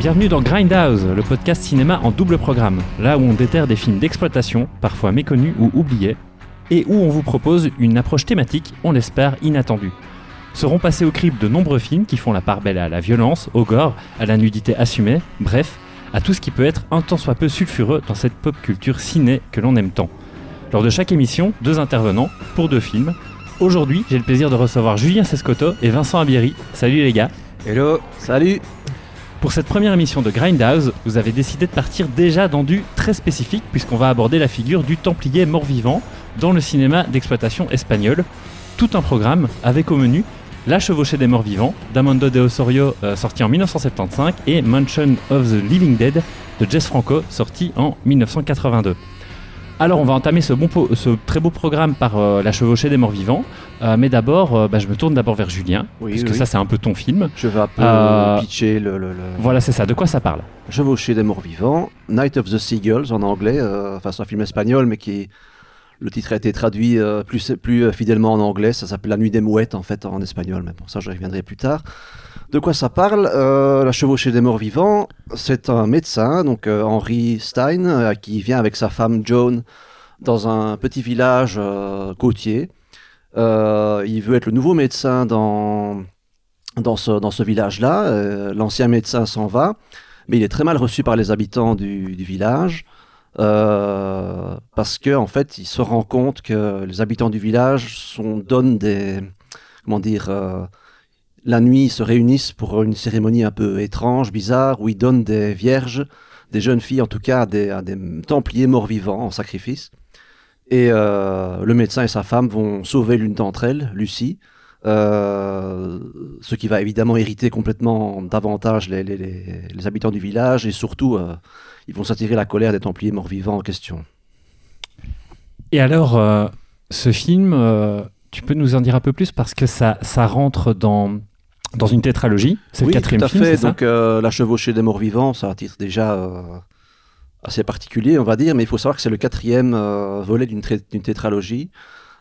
Bienvenue dans Grindhouse, le podcast cinéma en double programme, là où on déterre des films d'exploitation, parfois méconnus ou oubliés, et où on vous propose une approche thématique, on l'espère, inattendue. Seront passés au crible de nombreux films qui font la part belle à la violence, au gore, à la nudité assumée, bref, à tout ce qui peut être un tant soit peu sulfureux dans cette pop culture ciné que l'on aime tant. Lors de chaque émission, deux intervenants pour deux films. Aujourd'hui, j'ai le plaisir de recevoir Julien Sescotto et Vincent Abieri. Salut les gars. Hello, salut. Pour cette première émission de Grindhouse, vous avez décidé de partir déjà dans du très spécifique puisqu'on va aborder la figure du Templier mort-vivant dans le cinéma d'exploitation espagnol. Tout un programme avec au menu La chevauchée des morts vivants d'Amando de Osorio euh, sorti en 1975 et Mansion of the Living Dead de Jess Franco sorti en 1982. Alors on va entamer ce, bon po- ce très beau programme par euh, La chevauchée des morts vivants. Euh, mais d'abord, euh, bah, je me tourne d'abord vers Julien, Oui, puisque oui. ça c'est un peu ton film. Je vais un peu pitcher le, le, le- Voilà, c'est ça. De quoi ça parle? Chevaucher des morts vivants, Night of the Seagulls en anglais, enfin c'est un film espagnol mais qui le titre a été traduit euh, plus, euh, fidèlement en anglais, ça s'appelle La nuit des mouettes en fait en espagnol, mais bon ça je reviendrai plus tard. De quoi ça parle Euh, La chevauchée des morts vivants, c'est un médecin, donc euh, Henry Stein, qui vient avec sa femme Joan dans un petit village côtier. Il veut être le nouveau médecin dans, ce, village-là. L'ancien médecin s'en va, mais il est très mal reçu par les habitants du village. Euh, parce que en fait, il se rend compte que les habitants du village donnent des comment dire euh, la nuit ils se réunissent pour une cérémonie un peu étrange, bizarre, où ils donnent des vierges, des jeunes filles en tout cas, à des, templiers morts-vivants en sacrifice. Et euh, le médecin et sa femme vont sauver l'une d'entre elles, Lucie, ce qui va évidemment irriter complètement davantage les, habitants du village et surtout, ils vont s'attirer la colère des Templiers morts-vivants en question. Et alors, euh, ce film, euh, tu peux nous en dire un peu plus parce que ça, ça rentre dans, dans une tétralogie. C'est oui, le quatrième tout à film, fait. ça Donc, euh, La chevauchée des morts-vivants, c'est un titre déjà assez particulier, on va dire, mais il faut savoir que c'est le quatrième volet d'une tétralogie.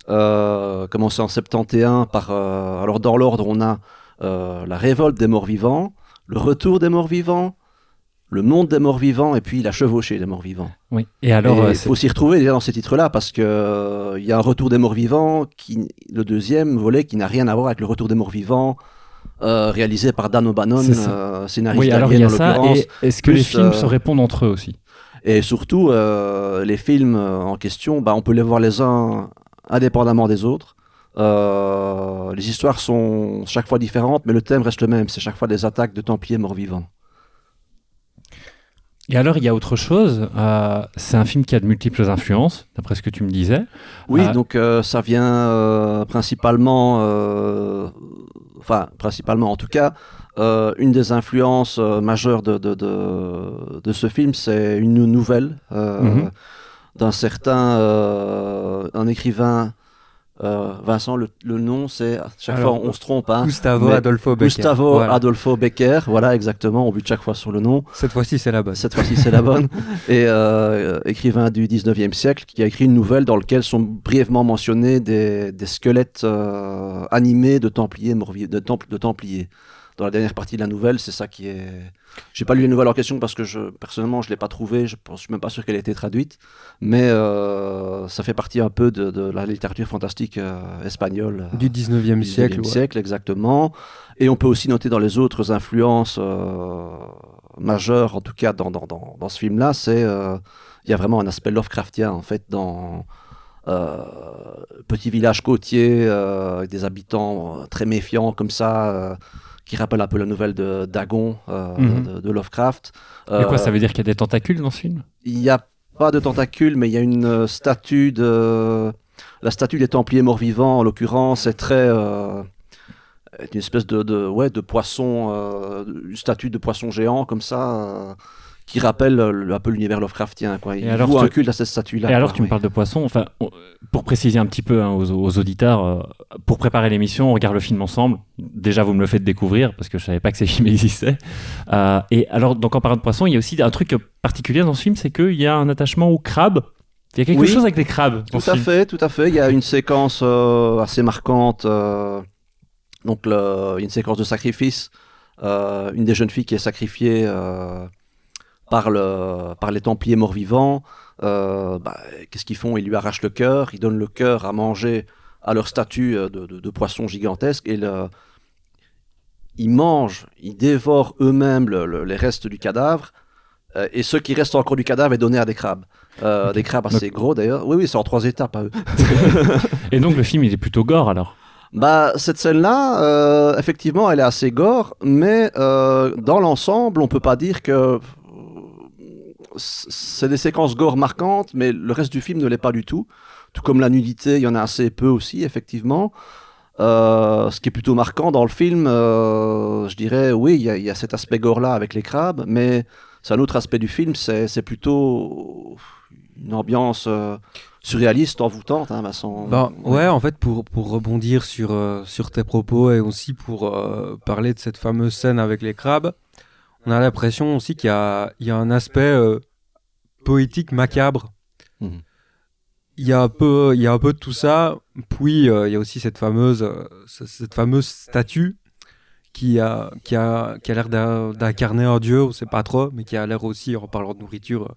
Commencé en 71 par. alors, dans l'ordre, on a La révolte des morts-vivants, Le retour des morts-vivants, Le monde des morts-vivants et puis La chevauchée des morts-vivants. Oui. Et alors, euh, il faut s'y retrouver déjà dans ces titres-là parce que euh, il y a un retour des morts-vivants, qui, le deuxième volet qui n'a rien à voir avec le retour des morts-vivants, euh, réalisé par Dan O'Bannon, euh, scénariste oui, alors il y a ça. Et est-ce que les films euh, se répondent entre eux aussi? Et surtout, les films en question, bah, on peut les voir les uns indépendamment des autres. Les histoires sont chaque fois différentes, mais le thème reste le même. C'est chaque fois des attaques de Templiers morts-vivants. Et alors, il y a autre chose. euh, c'est un film qui a de multiples influences, d'après ce que tu me disais. Oui, Ah. donc euh, ça vient euh, principalement, euh, enfin principalement en tout cas, euh, une des influences euh, majeures de, de, de, de ce film, c'est une nouvelle euh, Mhm. d'un certain euh, un écrivain. Euh, Vincent, le, le nom, c'est à chaque Alors, fois on se trompe. Hein, Gustavo Adolfo Becker. Gustavo Voilà. Adolfo Becker, voilà exactement, on bute chaque fois sur le nom. Cette fois-ci, c'est la bonne. Cette fois-ci, c'est la bonne. Et euh, écrivain du 19e siècle qui a écrit une nouvelle dans laquelle sont brièvement mentionnés des, des squelettes euh, animés de templiers, de, temples, de templiers. Dans la dernière partie de la nouvelle, c'est ça qui est. J'ai pas lu les nouvelles en question parce que je, personnellement, je l'ai pas trouvée. Je je suis même pas sûr qu'elle ait été traduite. Mais euh, ça fait partie un peu de, de la littérature fantastique euh, espagnole. Du 19e du siècle. 19e ouais. siècle, exactement. Et on peut aussi noter dans les autres influences euh, majeures, en tout cas dans, dans, dans, dans ce film-là, c'est euh, il y a vraiment un aspect Lovecraftien en fait dans euh, petit village côtier euh, avec des habitants euh, très méfiants comme ça. Qui rappelle un peu la nouvelle de Dagon euh, Mhm. de, de Lovecraft. Et quoi, Euh, ça veut dire qu'il y a des tentacules dans ce film? il n'y a pas de tentacules, mais il y a une euh, statue de. La statue des Templiers morts-vivants, en l'occurrence, est très. est une espèce de, de, ouais, de poisson, euh, une statue de poisson géant comme ça, euh, qui rappelle euh, un peu l'univers Lovecraftien. Quoi. Il Et alors, un tu- culte à cette statue-là. Et alors, quoi, tu me parles de poissons. Enfin, pour préciser un petit peu hein, aux, aux auditeurs, euh, pour préparer l'émission, on regarde le film ensemble. Déjà, vous me le faites découvrir parce que je savais pas que ces films existaient. Euh, et alors, donc en parlant de poissons, il y a aussi un truc particulier dans ce film, c'est qu'il y a un attachement aux crabes. Il y a quelque Oui. chose avec les crabes. Tout à film. fait, tout à fait. Il y a une séquence euh, assez marquante. donc, le- une séquence de sacrifice une des jeunes filles qui est sacrifiée par, le, par les Templiers morts-vivants. Euh, bah, Qu'est-ce qu'ils font? Ils lui arrachent le cœur, ils donnent le cœur à manger à leur statue de, de, de poisson gigantesque et le, ils mangent, ils dévorent eux-mêmes le, le, les restes du cadavre. Euh, et ce qui reste encore du cadavre est donné à des crabes. Euh, okay. Des crabes assez donc... gros d'ailleurs. Oui, oui, c'est en trois étapes à eux. et donc le film, il est plutôt gore alors? Bah, cette scène-là, euh, effectivement, elle est assez gore, mais euh, dans l'ensemble, on peut pas dire que c'est des séquences gore marquantes, mais le reste du film ne l'est pas du tout. Tout comme la nudité, il y en a assez peu aussi, effectivement. Euh, ce qui est plutôt marquant dans le film, euh, je dirais, oui, il y, y, a cet aspect gore-là avec les crabes, mais c'est un autre aspect du film, c'est plutôt une ambiance euh, surréaliste, envoûtante, hein, Vincent. Ben, ouais, en fait, pour, pour rebondir sur, sur tes propos et aussi pour parler de cette fameuse scène avec les crabes, on a l'impression aussi qu'il y a, il y a un aspect euh, poétique macabre. Mmh. Il y a un peu, il y a un peu de tout ça. Puis il y a aussi cette fameuse, cette fameuse statue qui a, qui a, qui a l'air d'incarner un dieu, on sait pas trop, mais qui a l'air aussi, en parlant de nourriture,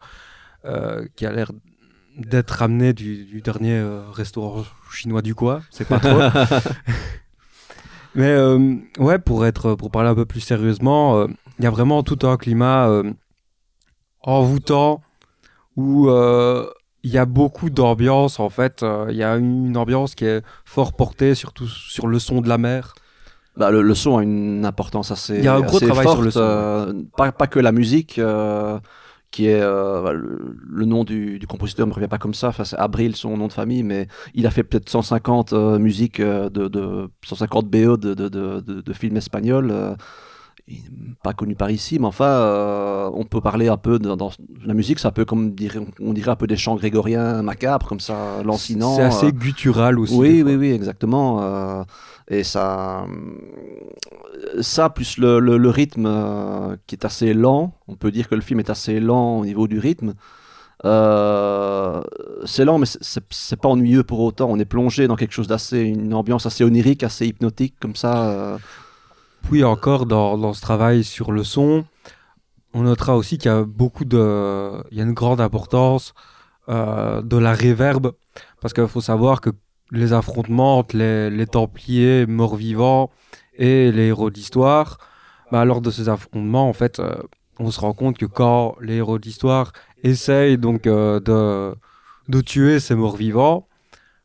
euh, qui a l'air d'être ramené du, du dernier euh, restaurant chinois du coin, c'est pas trop. mais euh, ouais, pour être, pour parler un peu plus sérieusement, il y a vraiment tout un climat envoûtant où il y a beaucoup d'ambiance en fait. Il y a une ambiance qui est fort portée surtout sur le son de la mer. Bah, le, le, son a une importance assez. Il y a un gros travail forte, sur le son. Euh, pas, pas, que la musique, euh, qui est euh, le, le, nom du, du, compositeur me revient pas comme ça. Enfin, c'est Abril, son nom de famille, mais il a fait peut-être 150 musiques de, de, 150 BO de, de, de, de films espagnols. Pas connu par ici, mais enfin, on peut parler un peu dans, dans la musique, c'est un peu comme on dirait un peu des chants grégoriens macabres, comme ça, lancinants. C'est assez guttural aussi. Oui, oui, oui, exactement. Et ça, ça plus le, le, le rythme euh, qui est assez lent, on peut dire que le film est assez lent au niveau du rythme. Euh, c'est lent, mais c'est pas ennuyeux pour autant. On est plongé dans quelque chose d'assez, une ambiance assez onirique, assez hypnotique, comme ça. Puis encore dans, dans, ce travail sur le son, on notera aussi qu'il y a beaucoup de, il y a une grande importance euh, de la réverbe, parce qu'il faut savoir que les affrontements entre les, les Templiers morts-vivants et les héros d'histoire, bah, lors de ces affrontements, en fait, euh, on se rend compte que quand les héros d'histoire essayent donc euh, de, de tuer ces morts-vivants,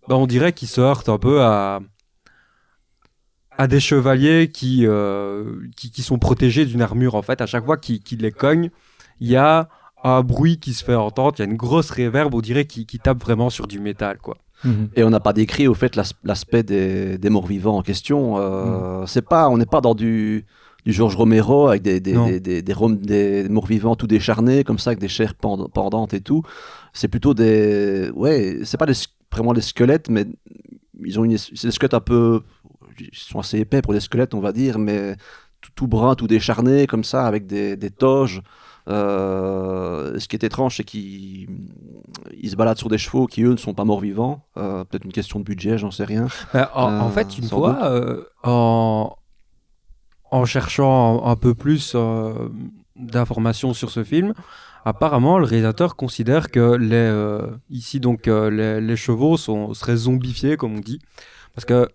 bah, on dirait qu'ils se heurtent un peu à, à des chevaliers qui, euh, qui, qui, sont protégés d'une armure. En fait, à chaque fois qu'ils qu les cognent, il y a un bruit qui se fait entendre, il y a une grosse réverbe, on dirait, qui, qui tape vraiment sur du métal, quoi. Mmh. Et on n'a pas décrit au fait l'aspect des, des morts vivants en question. Euh, mmh. C'est pas, on n'est pas dans du, du Georges Romero avec des, des, des, des, des, des morts vivants tout décharnés comme ça avec des chairs pendantes et tout. C'est plutôt des, ouais, c'est pas des, vraiment des squelettes, mais ils ont une, c'est des squelettes un peu, ils sont assez épais pour des squelettes on va dire, mais tout, tout brun, tout décharné comme ça avec des, des toges. Euh, ce qui est étrange, c'est qu'ils se baladent sur des chevaux qui, eux, ne sont pas morts vivants. Euh, Peut-être une question de budget, j'en sais rien. Bah, en, euh, en, fait, une fois, en, en, cherchant un, un peu plus d'informations sur ce film, apparemment, le réalisateur considère que les, ici, donc, les, les, chevaux sont, seraient zombifiés, comme on dit. Parce que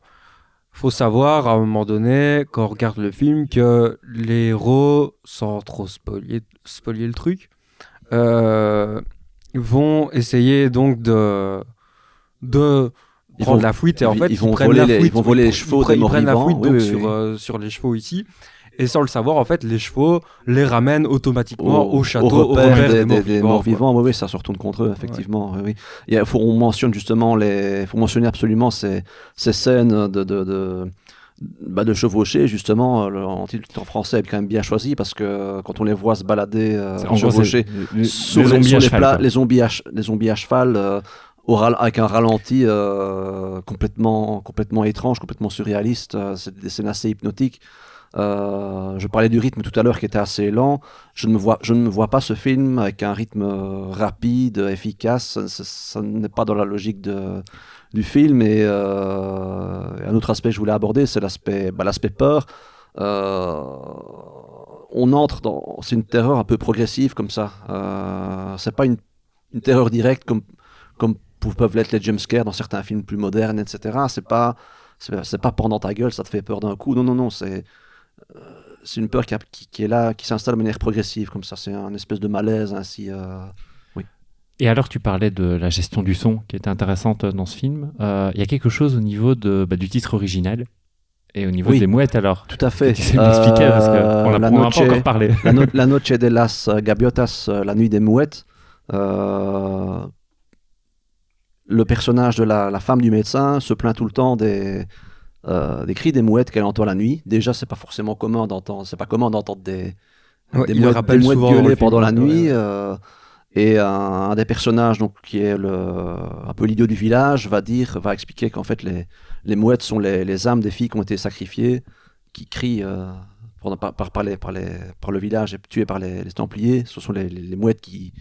faut savoir à un moment donné, quand on regarde le film, que les héros, sans trop spoiler, spoiler le truc, euh, vont essayer donc de, de ils prendre vont, la fuite. Et en fait ils, vont ils voler la les, fuite, ils vont voler les chevaux ils, prennent la fuite Oui, donc oui, sur, euh, sur les chevaux ici. Et sans le savoir, en fait, les chevaux les ramènent automatiquement au, au château, au repère, repère des, des, morts des vivants. morts vivants. Oui, oui, ça se retourne contre eux, effectivement. Oui, oui. Il faut, on mentionne justement les, faut mentionner absolument ces, ces scènes de, de, de bah de chevaucher justement le, en titre en français est quand même bien choisi parce que quand on les voit se balader euh, en chevaucher les, sur, les, les, sur les, cheval, plats, les zombies à, les zombies à cheval euh, au avec un ralenti euh, complètement complètement étrange complètement surréaliste euh, c'est des scènes assez hypnotiques euh, je parlais du rythme tout à l'heure qui était assez lent. Je ne me vois, je ne me vois pas ce film avec un rythme rapide, efficace. Ça, n'est pas dans la logique du film. Et euh, un autre aspect que je voulais aborder, c'est l'aspect, bah, peur. euh, on entre dans. C'est une terreur un peu progressive comme ça. Euh, c'est pas une, une, terreur directe comme, comme peuvent l'être les jumpscares dans certains films plus modernes, etc. C'est pas. C'est pas pendant ta gueule, ça te fait peur d'un coup. Non, non, non, c'est. Euh, c'est une peur qui, qui, est là, qui s'installe de manière progressive, comme ça. C'est un espèce de malaise ainsi. Euh, oui. Et alors, tu parlais de la gestion du son qui était intéressante dans ce film. Il y a quelque chose au niveau de, bah, du titre original et au niveau des mouettes, alors Tout à fait. Tu sais m'expliquer parce qu'on n'a pas encore parlé. La, la, Noche de las Gaviotas, euh, la nuit des mouettes. Euh, le personnage de la, femme du médecin se plaint tout le temps des, euh, des cris des mouettes qu'elle entend la nuit. Déjà, c'est pas forcément commun d'entendre, c'est pas commun d'entendre des, des, mouettes, des mouettes gueuler pendant la nuit. Et un, des personnages, donc, qui est le, un peu l'idiot du village, va dire, va expliquer qu'en fait les, les, mouettes sont les, les, âmes des filles qui ont été sacrifiées, qui crient euh, par, par, par, les, par, les, par, le village et tuées par les, Templiers. Ce sont les, mouettes qui,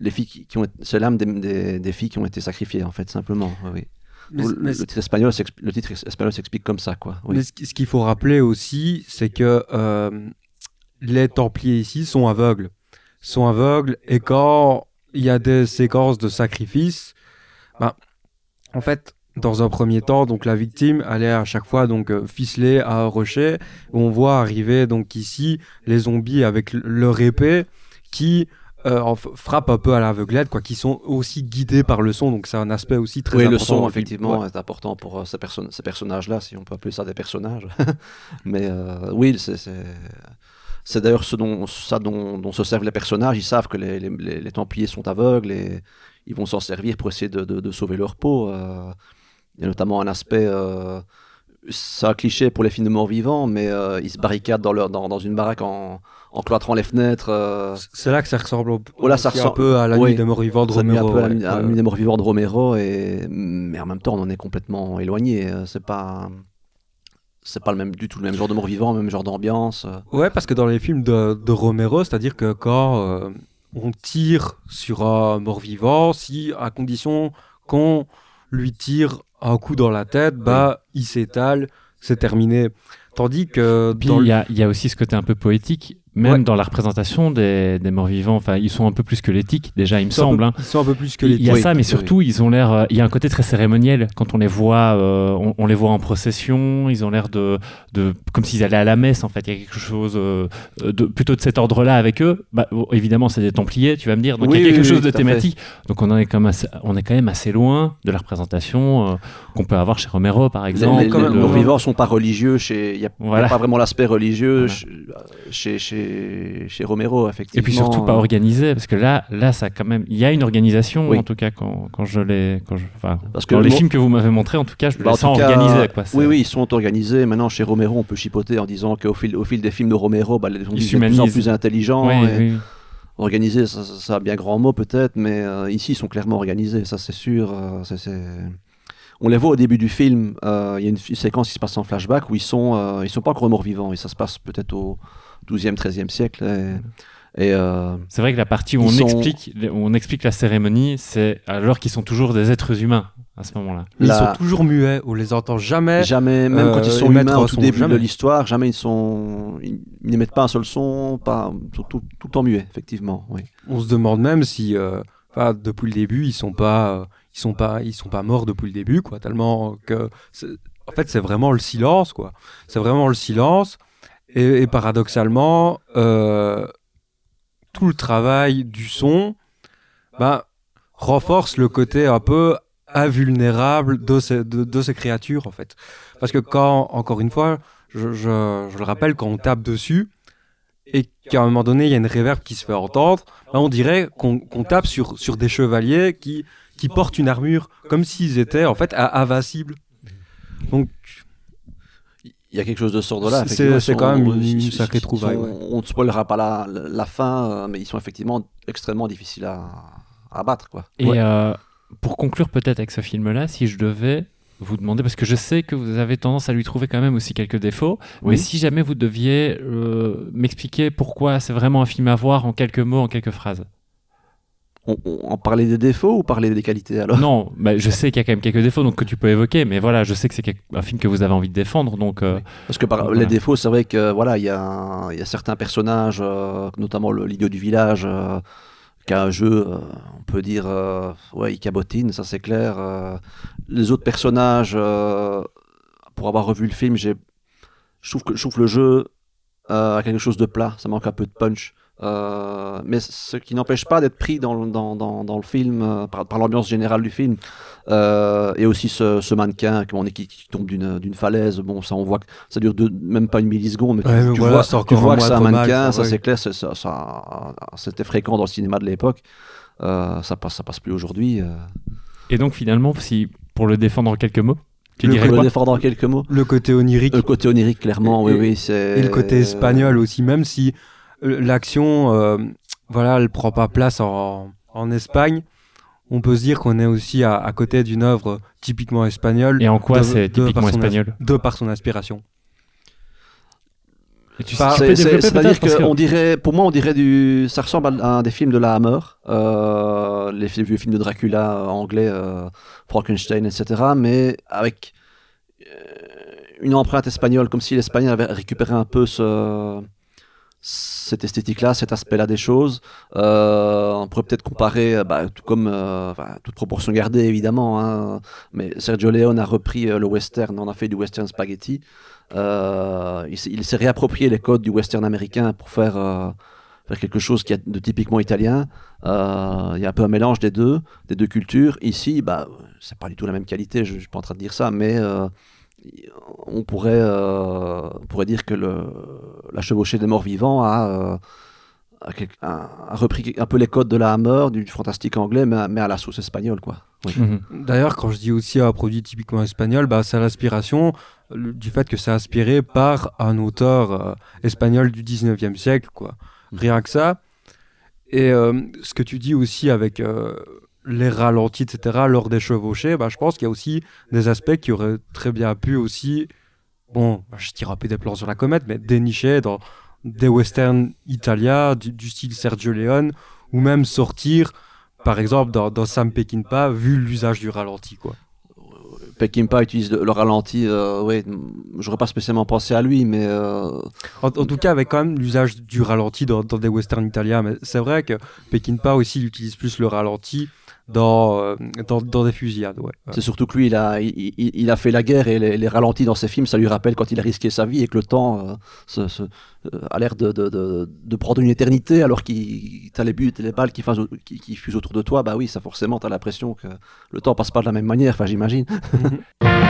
les filles qui, ont, c'est l'âme des, des, filles qui ont été sacrifiées en fait simplement. Oui. Le, titre espagnol, le titre espagnol s'explique comme ça, quoi. Mais ce qu'il faut rappeler aussi, c'est que euh, les Templiers ici sont aveugles sont aveugles et quand il y a des séquences de sacrifice, ben, en fait, dans un premier temps, donc la victime allait à chaque fois donc euh, ficeler à un rocher. Où on voit arriver donc ici les zombies avec leur épée qui euh, frappent un peu à l'aveuglette, quoi, qui sont aussi guidés par le son. Donc c'est un aspect aussi très oui, important. le son effectivement est important pour euh, ces, ces personnages-là, si on peut appeler ça des personnages. Mais oui, c'est d'ailleurs ce dont, ça dont, se servent les personnages. Ils savent que les, les, Templiers sont aveugles et ils vont s'en servir pour essayer de, de, sauver leur peau. Euh, il y a notamment un aspect, euh, c'est un cliché pour les films de morts vivants, mais euh, ils se barricadent dans, leur, dans, dans une baraque en, en cloîtrant les fenêtres. Euh. C'est là que ça ressemble voilà, ça ressemble... un peu à la nuit des morts vivants de Romero. Un peu à la, nuit des morts vivants de Romero, et... mais en même temps, on en est complètement éloigné. C'est pas c'est pas le même du tout le même genre de mort vivant, le même genre d'ambiance. Euh. Ouais, parce que dans les films de, de Romero, c'est-à-dire que quand euh, on tire sur un mort vivant, si à condition qu'on lui tire un coup dans la tête, bah il s'étale, c'est terminé. Tandis que il y, a, y a aussi ce côté un peu poétique même dans la représentation des, des morts-vivants, enfin, ils sont un peu plus squelettiques, déjà, il me semble. hein. Ils sont un peu plus squelettiques. Il y a ça, mais surtout, ils ont l'air. Euh, il y a un côté très cérémoniel quand on les voit. Euh, on, les voit en procession. Ils ont l'air de, de, comme s'ils allaient à la messe. En fait, il y a quelque chose euh, de plutôt de cet ordre-là avec eux. Bah, évidemment, c'est des Templiers, tu vas me dire. Donc il y a quelque chose de thématique. Donc on est quand même assez, on est quand même assez loin de la représentation qu'on peut avoir chez Romero, par exemple. Les, les, morts-vivants sont pas religieux. Chez, il n'y a, pas vraiment l'aspect religieux chez, chez chez, Romero, effectivement. Et puis surtout pas organisé, parce que là, là, ça quand même, il y a une organisation, en tout cas, quand, quand je l'ai, quand je, enfin, parce que dans les films que vous m'avez montrés, en tout cas, je bah, les sens organisés, quoi. Oui, oui, ils sont organisés. Maintenant, chez Romero, on peut chipoter en disant qu'au fil, au fil des films de Romero, bah, les sont de plus en plus intelligents. Organisés, ça, ça, a bien grand mot peut-être, mais euh, ici, ils sont clairement organisés, ça c'est sûr. Euh, on les voit au début du film, euh, il y a une, séquence qui se passe en flashback où ils sont, ils sont pas encore morts vivants, et ça se passe peut-être au, 12e, 13e siècle. Et, euh, c'est vrai que la partie où on, explique, où on explique la cérémonie, c'est alors qu'ils sont toujours des êtres humains à ce moment-là. Ils sont toujours muets, on les entend jamais. Jamais, même quand ils euh, sont humains au tout début de l'histoire, jamais ils sont, ils, n'émettent pas un seul son, pas tout, tout, le temps muet, effectivement. Oui. On se demande même si, euh, depuis le début, ils sont pas, ils sont pas, ils sont pas morts depuis le début, quoi. Tellement que, en fait, c'est vraiment le silence, quoi. C'est vraiment le silence. Et, paradoxalement, euh, tout le travail du son bah, renforce le côté un peu invulnérable de ces, créatures, en fait. Parce que quand, encore une fois, je, le rappelle, quand on tape dessus, et qu'à un moment donné, il y a une réverb qui se fait entendre, bah, on dirait qu'on tape sur, des chevaliers qui, portent une armure, comme s'ils étaient, en fait, invincibles. Donc, il y a quelque chose de ce là C'est quand même une, sacrée trouvaille. On ne spoilera pas la, la, fin, euh, mais ils sont effectivement extrêmement difficiles à, à battre. Quoi. Et euh, pour conclure peut-être avec ce film-là, si je devais vous demander, parce que je sais que vous avez tendance à lui trouver quand même aussi quelques défauts, mais si jamais vous deviez euh, m'expliquer pourquoi c'est vraiment un film à voir en quelques mots, en quelques phrases. On, parler des défauts ou parler des qualités alors? Non, bah, je sais qu'il y a quand même quelques défauts donc que tu peux évoquer, mais voilà, je sais que c'est un film que vous avez envie de défendre, donc euh, Parce que par, Donc, les voilà. défauts, c'est vrai que voilà, il y, a y certains personnages, euh, notamment le- l'idiot du village, euh, qui a un jeu, euh, on peut dire, ouais, il cabotine, ça c'est clair. les autres personnages, pour avoir revu le film, je trouve que je trouve que le jeu a quelque chose de plat, ça manque un peu de punch. Euh, mais ce qui n'empêche pas d'être pris dans, le- dans, dans, dans le film, euh, par, par l'ambiance générale du film. Euh, et aussi ce, ce mannequin qui, tombe d'une d'une falaise. Bon, ça, on voit que ça dure deux- même pas une milliseconde, mais tu, Ouais, mais tu voilà, vois, tu vois que c'est un mannequin, ça, c'est clair, c'est- ça, ça- c'était fréquent dans le cinéma de l'époque. Euh, ça passe, ça passe plus aujourd'hui. euh. et donc finalement, si pour le défendre en quelques mots, tu Le défendre en quelques mots? Le côté onirique Le côté onirique, clairement, Et- oui, oui, c'est. et le côté espagnol aussi, même si l'action, euh, voilà, elle prend pas place en, en Espagne. On peut se dire qu'on est aussi à, à côté d'une œuvre typiquement espagnole. Et en quoi de- c'est typiquement par son as- espagnol? De par son inspiration. Et tu, Par- tu peux C'est- c'est- développer C'est-à-dire qu'on dirait, pour moi, on dirait du, ça ressemble à un des films de la Hammer, euh, les vieux films de Dracula euh, anglais, euh, Frankenstein, etc., mais avec euh, une empreinte espagnole, comme si l'Espagnol avait récupéré un peu ce, cette esthétique-là, cet aspect-là des choses. Euh, on pourrait peut-être comparer, euh, bah, tout comme, euh, toute proportion gardée évidemment, hein, mais Sergio Leone a repris euh, le western, on a fait du western spaghetti. Il s'est- réapproprié les codes du western américain pour faire, quelque chose qui est de typiquement italien. Il y a un peu un mélange des deux, des deux cultures. Ici, bah, c'est pas du tout la même qualité, je, je suis pas en train de dire ça, mais on pourrait, euh, on pourrait dire que le, la chevauchée des morts vivants a, euh, a a- repris un peu les codes de la Hammer, du fantastique anglais, mais, à- mais à la sauce espagnole, quoi. Oui. Mhm. D'ailleurs, quand je dis aussi un produit typiquement espagnol, bah, c'est l'inspiration du fait que c'est inspiré par un auteur euh, espagnol du 19e siècle, quoi. Rien que ça. Et euh, ce que tu dis aussi avec euh, les ralentis, etc., lors des chevauchées, bah, je pense qu'il y a aussi des aspects qui auraient très bien pu aussi, bon, bah, je tire un peu des plans sur la comète, mais dénicher dans des westerns italiens du, du style Sergio Leone, ou même sortir, par exemple, dans, dans Sam Peckinpah, vu l'usage du ralenti, quoi. Peckinpah utilise le, le ralenti, euh, ouais, j'aurais pas spécialement pensé à lui, mais euh, En, en tout cas, avec quand même l'usage du ralenti dans, dans des westerns italiens. Mais c'est vrai que Peckinpah aussi il utilise plus le ralenti dans, euh, dans, dans des fusillades. Ouais. c'est surtout que lui, il a, il, il- il a fait la guerre et les, les ralentis dans ses films, ça lui rappelle quand il a risqué sa vie et que le temps euh, se- se- euh, a l'air de, de, de, de prendre une éternité alors qu'il t'as les buts et les balles qui, fusent qui, qui fusent autour de toi. Bah oui, ça forcément, t'as l'impression que le temps passe pas de la même manière, enfin j'imagine.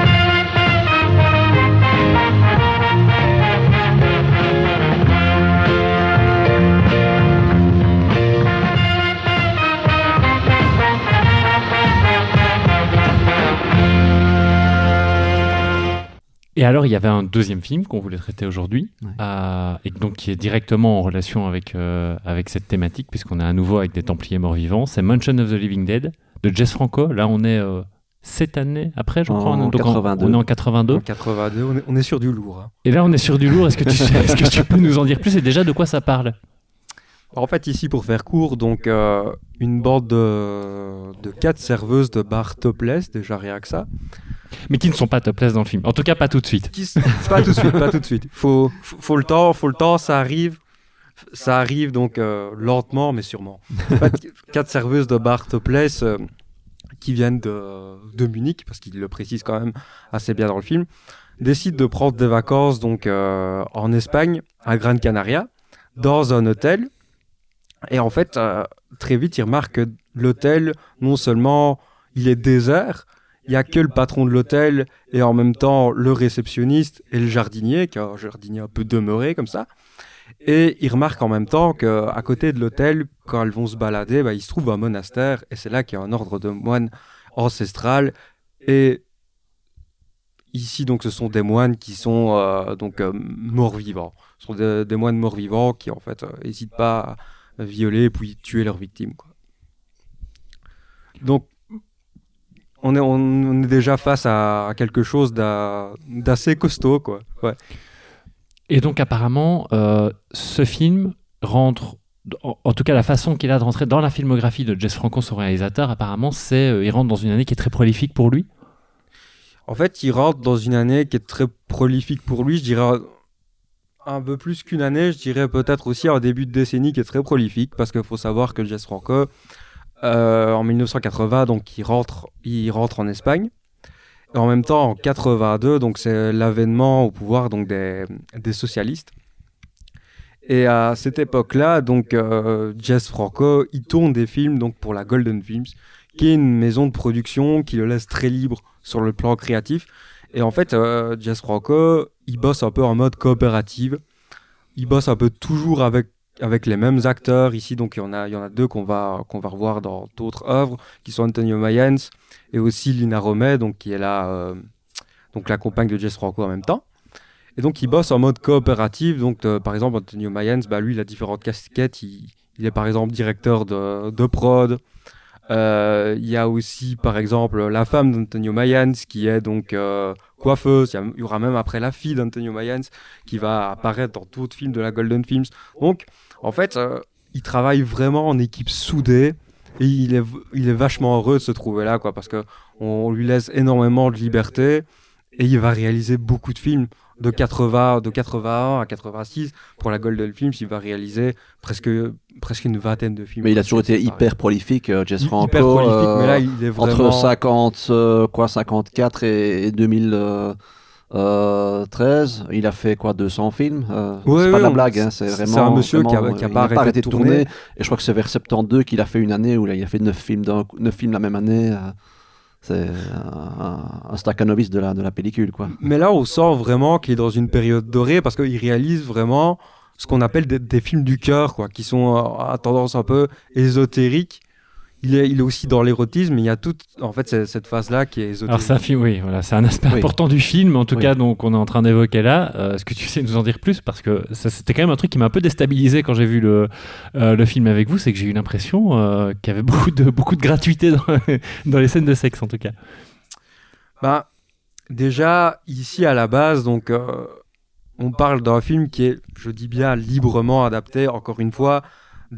Et alors, il y avait un deuxième film qu'on voulait traiter aujourd'hui, Ouais. euh, et donc qui est directement en relation avec, euh, avec cette thématique, puisqu'on est à nouveau avec des Templiers morts-vivants. C'est Mansion of the Living Dead de Jess Franco. Là, on est euh, sept années après, je En crois. on est, donc 82. on est en 82. En 82, on est, on est sur du lourd. hein. Et là, on est sur du lourd. Est-ce que, tu sais- est-ce que tu peux nous en dire plus Et déjà, de quoi ça parle? En fait, ici, pour faire court, donc euh, une bande de, de quatre serveuses de bar topless, déjà rien que ça. Mais qui ne sont pas topless dans le film. En tout cas, pas tout de suite. Qui pas tout de suite, pas tout de suite. Faut, faut, faut le temps, faut le temps, ça arrive. Ça arrive donc euh, lentement, mais sûrement. Quatre serveuses de bar topless euh, qui viennent de, de Munich, parce qu'il le précise quand même assez bien dans le film, décident de prendre des vacances donc euh, en Espagne, à Gran Canaria, dans un hôtel. Et en fait, euh, très vite, ils remarquent que l'hôtel, non seulement il est désert, il n'y a que le patron de l'hôtel et en même temps le réceptionniste et le jardinier, qui est un jardinier un peu demeuré comme ça. Et ils remarquent en même temps qu'à côté de l'hôtel, quand elles vont se balader, bah, il se trouve un monastère et c'est là qu'il y a un ordre de moines ancestral. Et ici, donc, ce sont des moines qui sont euh, donc euh, morts-vivants. Ce sont des, des moines morts-vivants qui, en fait, n'hésitent pas à violer puis tuer leurs victimes. Quoi. Donc, on est, on, est déjà face à, à quelque chose d'a- d'assez costaud, quoi. Ouais. Et donc, apparemment, euh, ce film rentre en, en tout cas, la façon qu'il a de rentrer dans la filmographie de Jess Franco, son réalisateur, apparemment, c'est euh, il rentre dans une année qui est très prolifique pour lui. En fait, il rentre dans une année qui est très prolifique pour lui. Je dirais un peu plus qu'une année. Je dirais peut-être aussi un début de décennie qui est très prolifique parce qu'il faut savoir que Jess Franco, euh, en 1980, donc il rentre, il rentre en Espagne. Et en même temps, en 82, donc c'est l'avènement au pouvoir donc des, socialistes. Et à cette époque-là, donc euh, Jess Franco, il tourne des films donc pour la Golden Films, qui est une maison de production qui le laisse très libre sur le plan créatif. Et en fait, euh, Jess Franco, il bosse un peu en mode coopérative. Il bosse un peu toujours avec avec les mêmes acteurs ici. Donc il y en a il y en a deux qu'on va qu'on va revoir dans d'autres œuvres, qui sont Antonio Mayens et aussi Lina Romay, donc qui est là euh, donc la compagne de Jess Franco en même temps. Et donc il bosse en mode coopératif. Donc euh, par exemple Antonio Mayens, bah lui il a différentes casquettes. Il, il est par exemple directeur de, de prod. Euh, Il y a aussi par exemple la femme d'Antonio Mayans qui est donc euh, coiffeuse. Il y, aura même après la fille d'Antonio Mayans qui va apparaître dans d'autres films de la Golden Films. Donc en fait euh, il travaille vraiment en équipe soudée. Et il est, il est vachement heureux de se trouver là, quoi, parce que on lui laisse énormément de liberté et il va réaliser beaucoup de films de 80 de 81 à 86 pour la Golden Films il va réaliser presque presque une vingtaine de films Mais il a toujours été pareil. hyper prolifique, euh, Jess Franco. hyper prolifique euh, mais là il est vraiment entre 50, euh, quoi, 54 et, et 2013, il a fait quoi 200 films euh, Ouais, C'est ouais, pas de la blague, hein, c'est- c'est c'est vraiment. un monsieur qui a- vraiment, qui a pas arrêté de tourner. Et je crois que c'est vers 72 qu'il a fait une année où là, il a fait 9 films, d'un coup- neuf films la même année. C'est un, un Stakhanovich de la, de la pellicule, quoi. mais là on sent vraiment qu'il est dans une période dorée parce qu'il réalise vraiment ce qu'on appelle des, des films du cœur quoi qui sont euh, à tendance un peu ésotérique il est, il est aussi dans l'érotisme, il y a toute en fait cette phase là qui est ésotérique. Alors film, oui, voilà, c'est un aspect Oui. important du film, en tout Oui. cas, donc on est en train d'évoquer là. Euh, Est-ce que tu sais nous en dire plus? Parce que ça, c'était quand même un truc qui m'a un peu déstabilisé quand j'ai vu le, euh, le film avec vous, c'est que j'ai eu l'impression euh, qu'il y avait beaucoup de, beaucoup de gratuité dans, dans les scènes de sexe, en tout cas. Bah, déjà, ici à la base, donc, on parle d'un film qui est, je dis bien, librement adapté, encore une fois,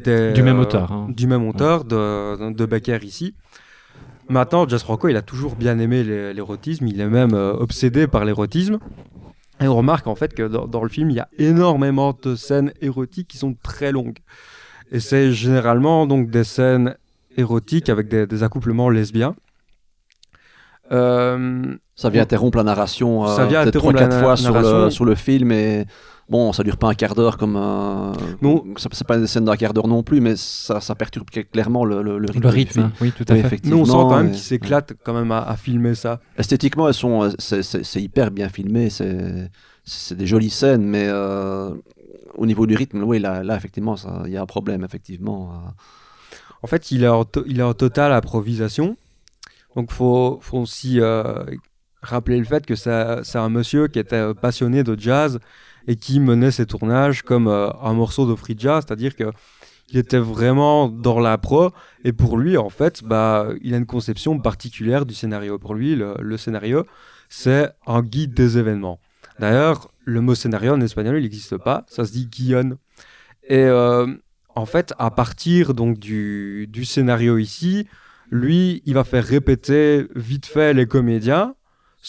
des, Du même auteur, hein. Du même auteur de, de Becker ici. Maintenant, Jess Franco, il a toujours bien aimé l'é- l'érotisme, il est même euh, obsédé par l'érotisme. Et on remarque en fait que dans, dans le film, il y a énormément de scènes érotiques qui sont très longues. Et c'est généralement donc des scènes érotiques avec des, des accouplements lesbiens. Euh, Ça vient interrompre la narration euh, peut-être interrompre la 3-4 na- fois sur le, sur le film et bon, ça dure pas un quart d'heure comme un... Non. ça- C'est pas une scène d'un quart d'heure non plus, mais ça, ça perturbe clairement le, le, le rythme. Le rythme, hein, oui, tout à Oui, fait. effectivement. Nous, on sent quand même qu'ils s'éclatent quand même à, à filmer ça. Esthétiquement, elles sont, euh, c'est- c'est c'est hyper bien filmé, c'est c'est des jolies scènes, mais euh, au niveau du rythme, oui, là, là effectivement, il y a un problème, effectivement. euh. En fait, il est en, to- il est en totale improvisation. Donc, faut, faut aussi euh, rappeler le fait que c'est c'est un monsieur qui était euh, passionné de jazz et qui menait ses tournages comme euh, un morceau de free jazz, c'est-à-dire que il était vraiment dans la pro et pour lui, en fait, bah, il a une conception particulière du scénario. Pour lui, le, scénario, c'est un guide des événements. D'ailleurs, le mot scénario en espagnol, il n'existe pas, ça se dit guion. Et euh, en fait, à partir donc du scénario ici, lui, il va faire répéter vite fait les comédiens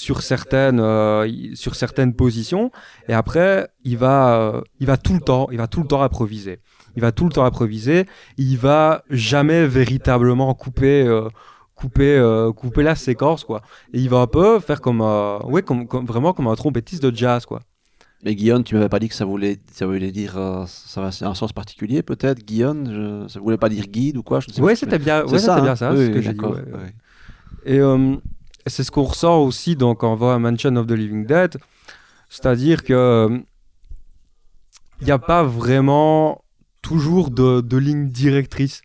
sur certaines, euh, sur certaines positions, et après, il va, euh, il va tout le temps, il va tout le temps improviser. Il va tout le temps improviser. Il va jamais véritablement couper, euh, couper, euh, couper la séquence, quoi. Et il va un peu faire comme, euh, ouais, comme, comme- vraiment comme un trompettiste de jazz, quoi. Mais Guillaume, tu m'avais pas dit que ça voulait, ça voulait dire, euh, ça va, un sens particulier peut-être, Guillaume, je, ça voulait pas dire guide ou quoi, je ne sais Ouais, c'était bien, C'est ouais, c'était hein bien ça, Oui, c'est ce que j'ai dit. ouais. ouais. Et euh, c'est ce qu'on ressent aussi donc, quand on va à Mansion of the Living Dead. C'est-à-dire que il n'y a pas vraiment toujours de, de ligne directrice.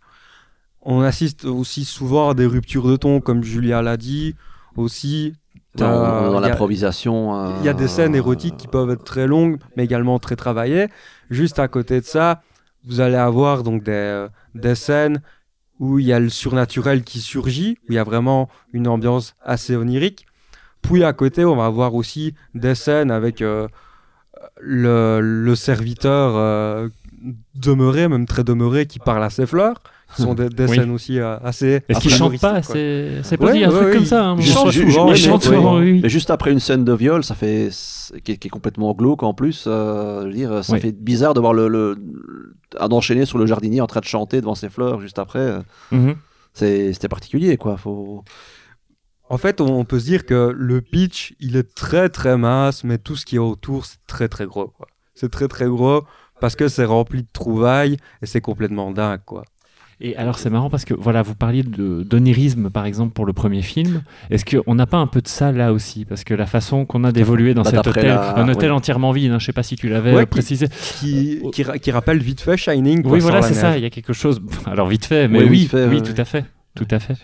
On assiste aussi souvent à des ruptures de ton, comme Julia l'a dit. Aussi, Dans, dans il y l'improvisation. euh, y a des scènes érotiques qui peuvent être très longues, mais également très travaillées. Juste à côté de ça, vous allez avoir donc des, euh, des scènes où il y a le surnaturel qui surgit, où il y a vraiment une ambiance assez onirique. Puis à côté, on va avoir aussi des scènes avec euh, le, le serviteur euh, demeurées, même très demeurées, qui parlent à ses fleurs. Ce sont des, des Oui. scènes aussi euh, assez. Est-ce qu'il chante pas. C'est pas dit un ouais, truc ouais, comme il- ça. hein. il chante je- souvent, je- il je chante chante souvent, oui. Mais juste après une scène de viol, ça fait qui est, qui est complètement glauque en plus. euh, je veux dire, ça Oui. fait bizarre de voir le, le d'enchaîner sur le jardinier en train de chanter devant ses fleurs juste après. euh, Mhm. C'est c'était particulier quoi. Faut En fait, on peut se dire que le pitch, il est très très mince, mais tout ce qui est autour, c'est très très gros. quoi. C'est très très gros parce que c'est rempli de trouvailles et c'est complètement dingue. quoi. Et alors c'est marrant parce que voilà, vous parliez de d'onirisme par exemple pour le premier film. Est-ce qu'on n'a pas un peu de ça là aussi? Parce que la façon qu'on a d'évoluer dans Bah, cet hôtel, la- un hôtel entièrement vide, hein, je sais pas si tu l'avais Ouais, euh, qui- précisé. Qui, qui, ra- qui rappelle vite fait Shining. Oui, voilà, c'est ça, il y a quelque chose. Alors vite fait, mais Oui, oui, fait, oui, tout à fait. Tout à fait.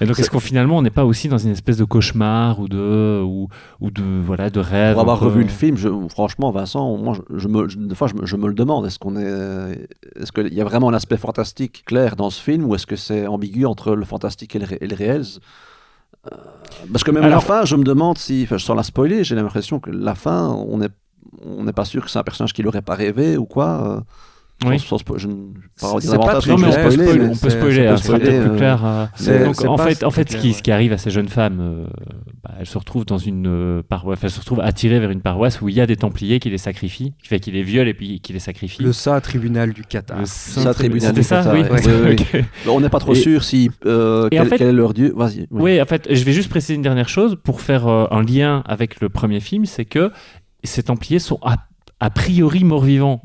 Et donc, est-ce qu'on finalement, on n'est pas aussi dans une espèce de cauchemar ou de ou, ou de voilà de rêve pour avoir peu- revu le film, je, franchement, Vincent, moi, je, je me, je- des fois, je me, le demande. Est-ce qu'on est, est-ce qu'il y a vraiment un aspect fantastique clair dans ce film, ou est-ce que c'est ambigu entre le fantastique et le, ré- et le réel? Euh, Parce que même à la fin, je me demande si, sans la spoiler, j'ai l'impression que la fin, on n'est on n'est pas sûr que c'est un personnage qui l'aurait pas rêvé ou quoi. euh, Oui. je pas C'est- très Non, mais on peut spoiler, spoiler, on mais peut spoiler, ça hein, sera peut-être plus euh, clair. euh, c'est- donc, c'est en fait, en fait, ce qui, ouais. ce qui arrive à ces jeunes femmes, euh, bah, elles se retrouvent dans une euh, paroisse, enfin, elles se retrouvent attirées vers une paroisse où il y a des Templiers qui les sacrifient, qui fait qu'ils les violent et puis qui les sacrifient. Le Saint Tribunal du Qatar. Le Saint tribunal C'était du ça, Qatar, oui. ouais. Oui, Ok. on n'est pas trop Et- sûr si euh, Et en quel, fait- quel est leur dieu. Vas-y. oui. Oui, en fait, je vais juste préciser une dernière chose pour faire un lien avec le premier film, c'est que ces Templiers sont a, a priori morts-vivants.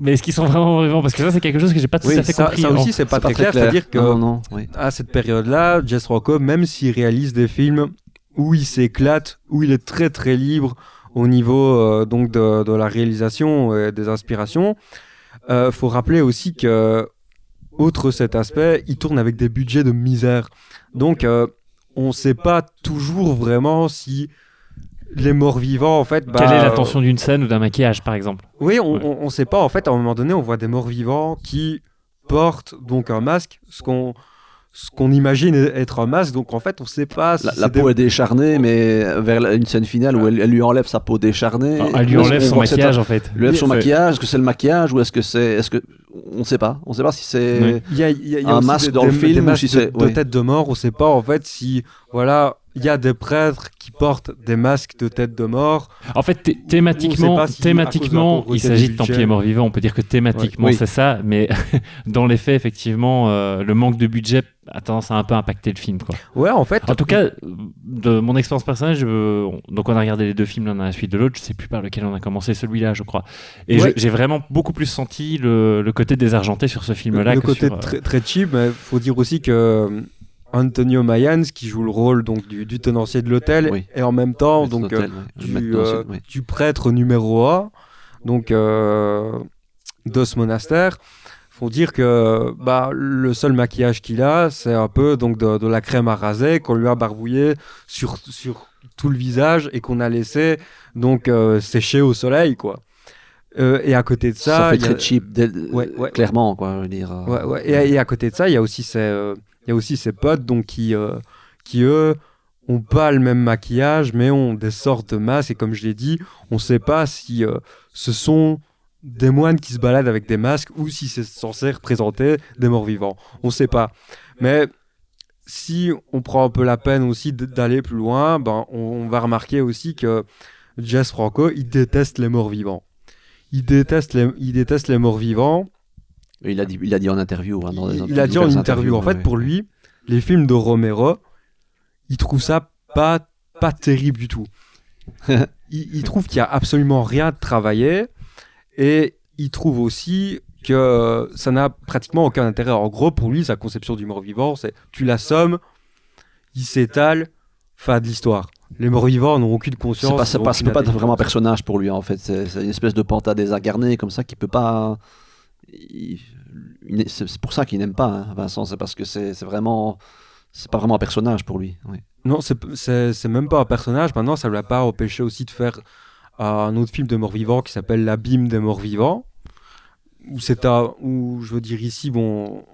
Mais est-ce qu'ils sont vraiment morts-vivants Parce que ça, c'est quelque chose que j'ai pas tout Oui, à fait ça, compris. ça aussi, c'est pas, pas très clair. C'est-à-dire que Non, non, oui. à cette période-là, Jess Franco, même s'il réalise des films où il s'éclate, où il est très très libre au niveau euh, donc de, de la réalisation et des inspirations, euh, faut rappeler aussi que outre cet aspect, il tourne avec des budgets de misère. Donc euh, on sait pas toujours vraiment si les morts vivants en fait bah, Quelle est l'intention d'une scène ou d'un maquillage, par exemple? Oui, on, Ouais. on sait pas. En fait, à un moment donné, on voit des morts vivants qui portent donc un masque, ce qu'on ce qu'on imagine être un masque. Donc en fait, on sait pas. Si La, c'est la des- peau est décharnée, mais vers la- une scène finale où elle, elle lui enlève sa peau décharnée. Ah, Elle lui enlève on son maquillage, un- en fait. Elle lui enlève son maquillage. Est-ce que c'est le maquillage ou est-ce que c'est. Est-ce que on ne sait pas. On ne sait pas si c'est. Oui. Il y a, y a- il y a un aussi masque des- dans le film des ou si c'est- de ouais. tête de mort. On sait pas en fait si voilà. Il y a des prêtres qui portent des masques de tête de mort. En fait, thématiquement, si, thématiquement il s'agit de Templiers budgets- morts-vivants. On peut dire que thématiquement, Ouais. Oui. c'est ça, mais dans les faits, effectivement, euh, le manque de budget a tendance à un peu impacter le film. Quoi. Ouais, en fait. En tout cas, de mon expérience personnelle, je- donc on a regardé les deux films l'un à la suite de l'autre. Je sais plus par lequel on a commencé, celui-là, je crois. Et Ouais. j'ai vraiment beaucoup plus senti le, le côté désargenté sur ce film-là. le que côté sur, euh, très, très cheap, mais faut dire aussi que Antonio Mayans, qui joue le rôle donc du, du tenancier de l'hôtel, Oui. et en même temps donc euh, du, euh, oui. du prêtre numéro 1 donc euh, de ce monastère faut dire que bah, le seul maquillage qu'il a c'est un peu donc de, de la crème à raser qu'on lui a barbouillé sur, sur tout le visage et qu'on a laissé donc euh, sécher au soleil quoi Euh, et à côté de ça, Ça, fait y a- très cheap, dès- Ouais, ouais. clairement, quoi. Je veux dire. euh, Ouais, ouais. Et, et à côté de ça, il y a aussi ces, euh, il y a aussi ces potes donc, qui, euh, qui, eux, ont pas le même maquillage, mais ont des sortes de masques. Et comme je l'ai dit, on sait pas si euh, ce sont des moines qui se baladent avec des masques ou si c'est censé représenter des morts vivants. On sait pas. Mais si on prend un peu la peine aussi d'aller plus loin, ben, on, va remarquer aussi que Jess Franco, il déteste les morts vivants. Il déteste il déteste les morts vivants. Il a dit, il a dit en interview. hein, dans des- Il, il a dit en interview, en fait, ouais. pour lui, les films de Romero, il trouve ça pas, pas terrible du tout. il, il trouve qu'il y a absolument rien de travaillé et il trouve aussi que ça n'a pratiquement aucun intérêt. En gros, pour lui, sa conception du mort-vivant, c'est tu l'assommes, il s'étale, fin de l'histoire. Les morts-vivants n'ont aucune conscience. pas, c'est pas, aucune pas vraiment un personnage pour lui en fait. C'est c'est une espèce de panta désincarné comme ça qui peut pas. C'est pour ça qu'il n'aime pas hein, Vincent. C'est parce que c'est vraiment. C'est pas vraiment un personnage pour lui. oui. Non, c'est- même pas un personnage. Maintenant, ça ne l'a pas empêché aussi de faire euh, un autre film de morts-vivants qui s'appelle L'abîme des morts-vivants. Où c'est un. Où, je veux dire ici, bon.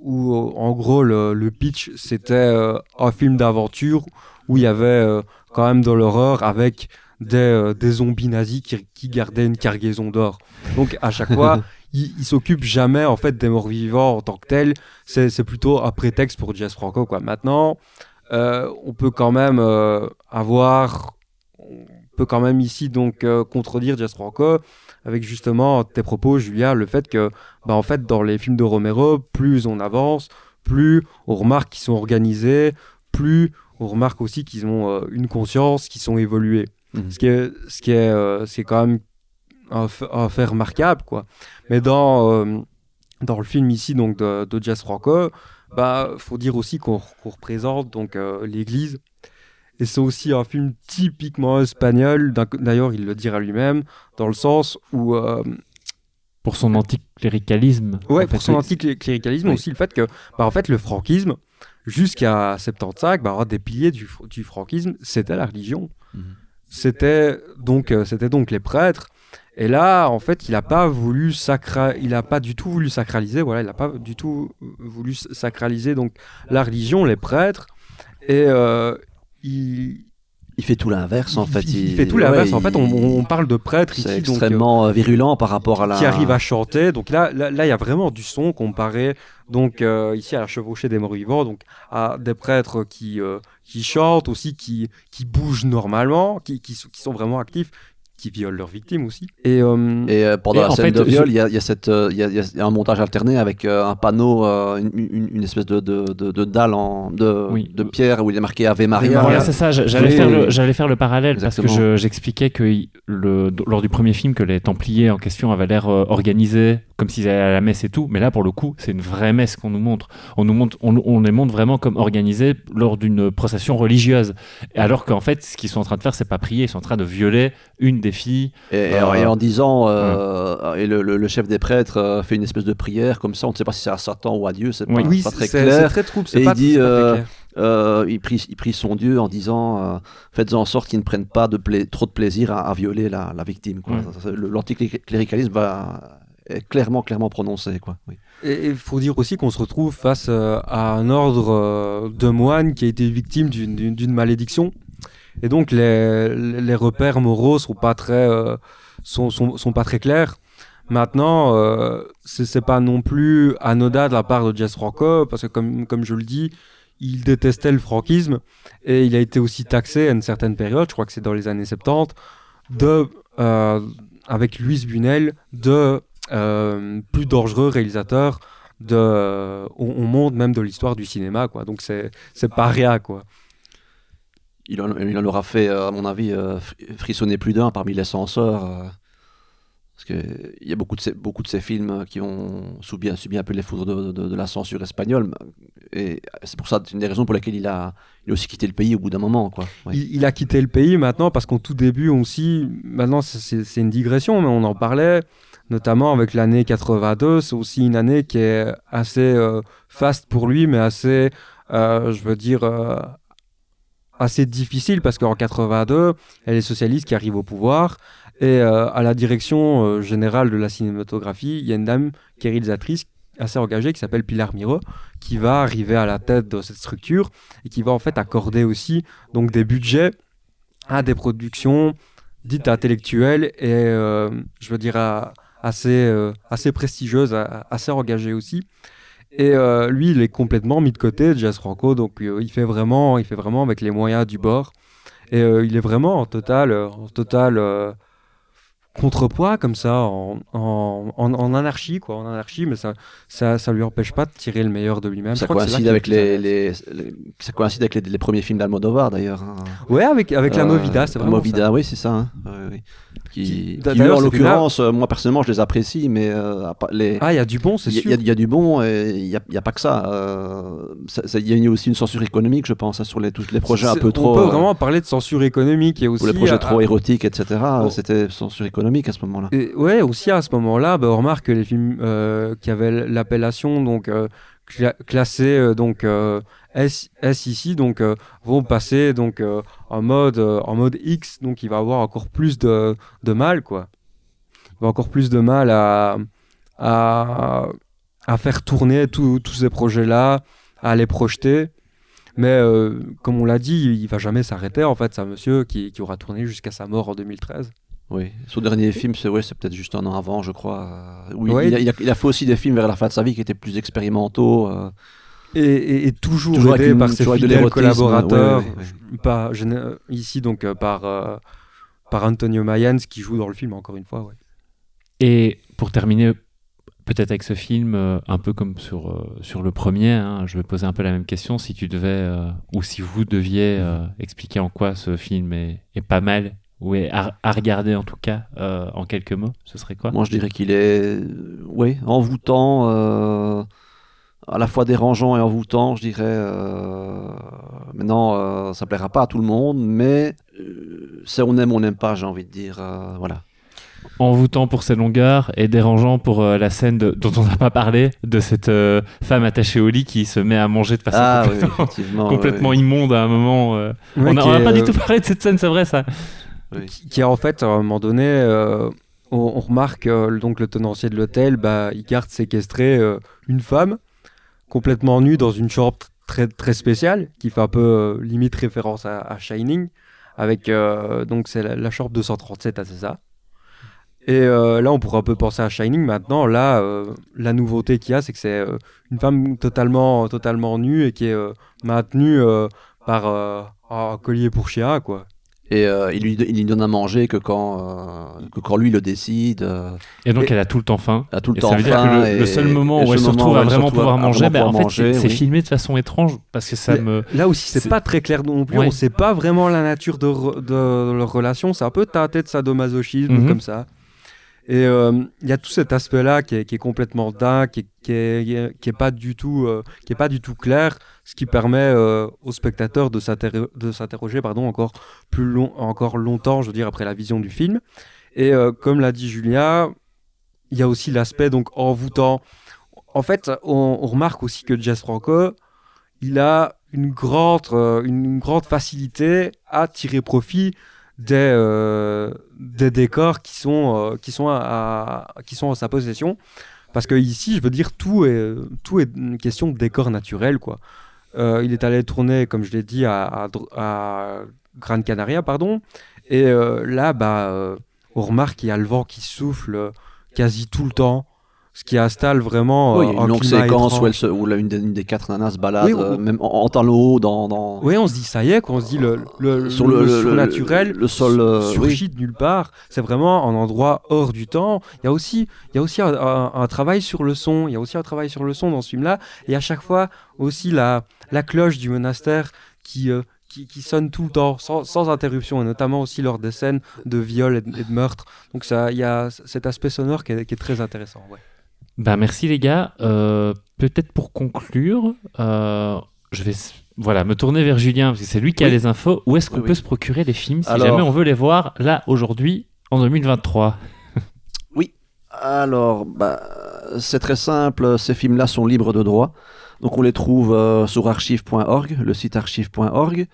Où euh, en gros, le, le pitch, c'était euh, un film d'aventure où il y avait euh, quand même de l'horreur avec des, des zombies nazis qui, qui gardaient une cargaison d'or. Donc, à chaque fois, il, il s'occupe jamais en fait des morts vivants en tant que tel. C'est plutôt un prétexte pour Jess Franco quoi. Maintenant, euh, on peut quand même euh, avoir, on peut quand même ici donc euh, contredire Jess Franco avec justement tes propos, Julia, le fait que bah en fait dans les films de Romero, plus on avance, plus on remarque qu'ils sont organisés, plus on remarque aussi qu'ils ont une conscience, qu'ils sont évolués. Mhm. Ce qui est, ce qui est, euh, c'est quand même un, un fait remarquable, quoi. Mais dans, euh, dans le film ici, donc de, de Jess Franco, bah, faut dire aussi qu'on représente donc euh, l'Église. Et c'est aussi un film typiquement espagnol. D'ailleurs, il le dira lui-même, dans le sens où euh, Pour son anticléricalisme. Ouais, en pour son anticléricalisme Oui. aussi, le fait que, bah, en fait, le franquisme, jusqu'à 75, bah, un des piliers du, du franquisme, c'était la religion. Mhm. C'était donc, euh, c'était donc les prêtres. Et là, en fait, il n'a pas voulu sacra... il a pas du tout voulu sacraliser. Voilà, il n'a pas du tout voulu sacraliser donc la religion, les prêtres. Et euh, il, Il fait tout l'inverse, en fait. il, fait tout l'inverse. ouais, en fait, on, on parle de prêtres C'est ici, donc, euh, extrêmement euh, virulent par rapport à la. qui arrive à chanter. Donc là, là, il y a vraiment du son comparé donc euh, ici à la chevauchée des morts vivants, donc à des prêtres qui qui chantent aussi, qui qui bougent normalement, qui qui sont vraiment actifs, qui violent leurs victimes aussi. Et, euh, Et euh, pendant Et la scène fait, de viol, je- il y, a, y a cette, euh, il y a- y un montage alterné avec euh, un panneau, euh, une, une- une espèce de, de, de- de dalle en, de, Oui. de pierre où il est marqué Ave Maria. Voilà, c'est ça. J'allais faire, le, j'allais faire le parallèle parce que je- j'expliquais que le, lors du premier film que les Templiers en question avaient l'air euh, organisés comme s'ils allaient à la messe et tout. Mais là, pour le coup, c'est une vraie messe qu'on nous montre. On nous montre, on, on les montre vraiment comme organisés lors d'une procession religieuse. Alors qu'en fait, ce qu'ils sont en train de faire, c'est pas prier. Ils sont en train de violer une des filles. Et, et- Euh, et en disant, euh, et le, le- le chef des prêtres euh, fait une espèce de prière comme ça, on ne sait pas si c'est à Satan ou à Dieu, c'est Oui. pas, oui, pas très clair. très trouble. Et C'est il pas, dit, c'est pas très euh, clair. Il, prie, il prie son Dieu en disant euh, faites en sorte qu'ils ne prennent pas de pla- trop de plaisir à, à violer la, la victime. quoi. Ouais. L'anticléricalisme va est clairement, clairement prononcé. Quoi. Oui. Et il faut dire aussi qu'on se retrouve face euh, à un ordre euh, de moines qui a été victime d'une- d'une d'une malédiction. Et donc les, les repères moraux sont pas très, euh, sont, sont, pas très clairs. Maintenant, euh, c'est pas non plus anodin de la part de Jess Franco, parce que comme, comme je le dis, il détestait le franquisme et il a été aussi taxé à une certaine période, je crois que c'est dans les années 70, de, euh, avec Louise Bunel, de euh, plus dangereux réalisateur de, on, on monte même de l'histoire du cinéma, quoi. Donc c'est c'est pas rien, quoi. Il, en, aura fait, euh, à mon avis, euh, fri- frissonner plus d'un parmi les censeurs. euh, parce qu'il y a beaucoup de, ces, beaucoup de ces films qui ont subi, subi un peu les foudres de, la censure espagnole. Et c'est pour ça, c'est une des raisons pour lesquelles il a, il a aussi quitté le pays au bout d'un moment. Quoi. Il, a quitté le pays maintenant parce qu'en tout début aussi, maintenant c'est- une digression, mais on en parlait, notamment avec l'année 82, c'est aussi une année qui est assez faste pour lui, mais assez, je veux dire, assez difficile parce qu'en 82, il y a les socialistes qui arrivent au pouvoir et euh, à la direction euh, générale de la cinématographie, il y a une dame qui est réalisatrice assez engagée qui s'appelle Pilar Miro qui va arriver à la tête de cette structure et qui va en fait accorder aussi donc des budgets à des productions dites intellectuelles et euh, je veux dire assez assez prestigieuses, assez engagées aussi. Et euh, lui, il est complètement mis de côté, Jazz Franco, donc euh, il fait vraiment, il fait vraiment avec les moyens du bord. Et euh, il est vraiment en total, en total contrepoids comme ça, en, en, en- en anarchie quoi, en anarchie, mais ça, ça, ça lui empêche pas de tirer le meilleur de lui-même. Ça coïncide, avec les, ça coïncide avec les, les premiers films d'Almodovar d'ailleurs. hein. Ouais, avec avec la Movida, c'est la vraiment Movida, ça. oui, c'est ça. hein. Ouais, ouais. Qui, d'ailleurs, en l'occurrence, euh, moi personnellement, je les apprécie, mais euh, les, Ah, il y a du bon, c'est sûr. il y a- il y a du bon et il n'y a, pas que ça. euh, ça- Il y a aussi une censure économique, je pense, hein, sur les, tous les projets un peu trop. On peut euh, vraiment parler de censure économique et aussi. les projets à- trop érotiques, etc. Oh. C'était censure économique à ce moment-là. Ouais, aussi à ce moment-là, bah, on remarque que les films euh, qui avaient l'appellation donc euh, cla- classés euh, donc euh, S, S ici donc euh, vont passer donc en mode en mode X donc il va avoir encore plus de, de mal quoi. Il va encore plus de mal à à, faire tourner tous ces projets-là, à les projeter. Mais comme on l'a dit, il va jamais s'arrêter en fait, c'est un monsieur qui, qui aura tourné jusqu'à sa mort en 2013. Oui, son dernier film, c'est ouais, c'est peut-être juste un an avant, je crois. euh, il- Ouais, il, a, il a- il a fait aussi des films vers la fin de sa vie qui étaient plus expérimentaux. euh, Et, et- et toujours, Toujours aidé une- par ses fidèles collaborateurs. ouais, Par, euh, ici, donc, euh, par, euh, par Antonio Mayans qui joue dans le film, encore une fois. Ouais. Et pour terminer, peut-être avec ce film, euh, un peu comme sur, euh, sur le premier, hein, je vais poser un peu la même question. Si tu devais, euh, ou si vous deviez euh, expliquer en quoi ce film est, est pas mal, ou est à, à regarder en tout cas, euh, en quelques mots, ce serait quoi? Moi, je dirais qu'il est, euh, oui, envoûtant, euh, à la fois dérangeant et envoûtant, je dirais. euh, maintenant, ça plaira pas à tout le monde, mais c'est on aime, on n'aime pas, j'ai envie de dire. voilà. Envoûtant pour ses longueurs et dérangeant pour euh, la scène de- dont on n'a pas parlé, de cette euh, femme attachée au lit qui se met à manger de façon Ah oui, complètement, oui, immonde à un moment. euh. Ouais, on n'a pas du tout parlé de cette scène, c'est vrai ça qui, qui en fait, à un moment donné, euh, on, remarque euh, donc le tenancier de l'hôtel, bah, il garde séquestré euh, une femme complètement nue dans une chambre tr- très, très spéciale, qui fait un peu limite référence à, Shining, avec donc c'est la, la chambre 237, ah, c'est ça. Et là, on pourrait un peu penser à Shining. Maintenant, là, la nouveauté qu'il y a, c'est que c'est une femme totalement, totalement nue et qui est maintenue par un collier pour chien, quoi. Et euh, il, lui, il lui donne à manger que quand, euh, que quand lui le décide, euh, Et donc Et- elle a tout le temps faim. à tout le Et temps ça veut dire faim que le, et- le seul moment où elle se retrouve à elle vraiment retrouve pouvoir à manger, vraiment ben, en fait, c'est- oui. filmé de façon étrange parce que ça Mais me. Là aussi, c'est pas très clair non plus. Ouais. On sait pas vraiment la nature de, re- de leur relation. C'est un peu teinté de sadomasochisme Mhm. comme ça. Et euh, il y a tout cet aspect-là qui est, complètement dingue, qui qui est, qui est pas du tout, euh, qui est pas du tout clair, ce qui permet euh, aux spectateurs de s'interro- de s'interroger, encore plus long, encore longtemps, je veux dire, après la vision du film. Et euh, comme l'a dit Julia, il y a aussi l'aspect donc envoûtant. En fait, on, remarque aussi que Jess Franco, il a une grande, une grande facilité à tirer profit des, euh, des décors qui sont, euh, qui, sont à, qui sont en sa possession. Parce que ici, je veux dire, tout est, tout est une question de décor naturel. Quoi. Euh, il est allé tourner, comme je l'ai dit, à, à, à Gran Canaria, pardon. Et là, bah, on remarque qu'il y a le vent qui souffle quasi tout le temps, ce qui installe vraiment Oui, euh, une longue séquence où, elle se, où la- une, des, une des quatre nanas se balade, Oui, on- euh, même en, en talons dans, dans, Oui, on se dit ça y est, quoi. On se dit le, le, sur le, le, surnaturel le, le sol. euh, oui. surgit de nulle part. C'est vraiment un endroit hors du temps. Il y a aussi, il y a aussi un, un- un travail sur le son. Il y a aussi un travail sur le son dans ce film-là. Et à chaque fois aussi la, la cloche du monastère qui, euh, qui, qui sonne tout le temps, sans, sans interruption, et notamment aussi lors des scènes de viol et de, et de meurtre. Donc il y a cet aspect sonore qui est, qui est très intéressant. ouais. Bah, merci les gars. Euh, Peut-être pour conclure, euh, je vais voilà, me tourner vers Julien parce que c'est lui qui a Oui. les infos. Où est-ce qu'on Oui, peut oui. se procurer les films si Alors- jamais on veut les voir là aujourd'hui en 2023 Alors, bah, c'est très simple, ces films-là sont libres de droit. Donc on les trouve euh, sur archive.org, le site archive.org.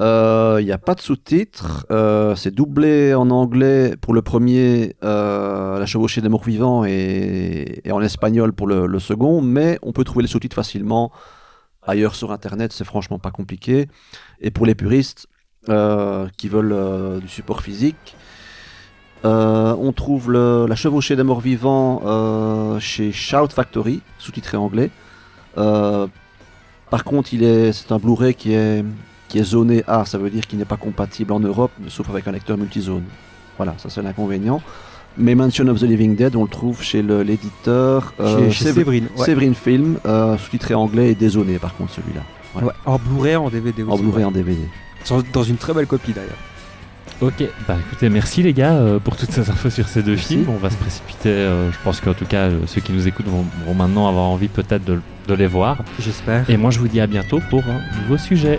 Euh, Il n'y a pas de sous-titres, euh, c'est doublé en anglais pour le premier, euh, La chevauchée des morts vivants, et, en espagnol pour le, second, mais on peut trouver les sous-titres facilement ailleurs sur Internet, c'est franchement pas compliqué. Et pour les puristes euh, qui veulent euh, du support physique, euh, on trouve La chevauchée des morts vivants euh, chez Shout Factory, sous-titré anglais. Euh, par contre, c'est un Blu-ray qui est, qui est zoné A, ça veut dire qu'il n'est pas compatible en Europe, sauf avec un lecteur multizone. Voilà, ça c'est l'inconvénient. Mais Mansion of the Living Dead, on le trouve chez l'éditeur euh, Séverine. ouais. Film, euh, sous-titré anglais et dézoné par contre celui-là. voilà. Ouais, en Blu-ray, en DVD aussi. En Blu-ray, en DVD. Dans- une très belle copie d'ailleurs. Ok, bah écoutez, merci les gars euh, pour toutes ces infos sur ces deux Merci. films. On va se précipiter. euh, je pense qu'en tout cas, euh, ceux qui nous écoutent vont, vont maintenant avoir envie peut-être de, de les voir. J'espère. Et moi, je vous dis à bientôt pour un nouveau sujet.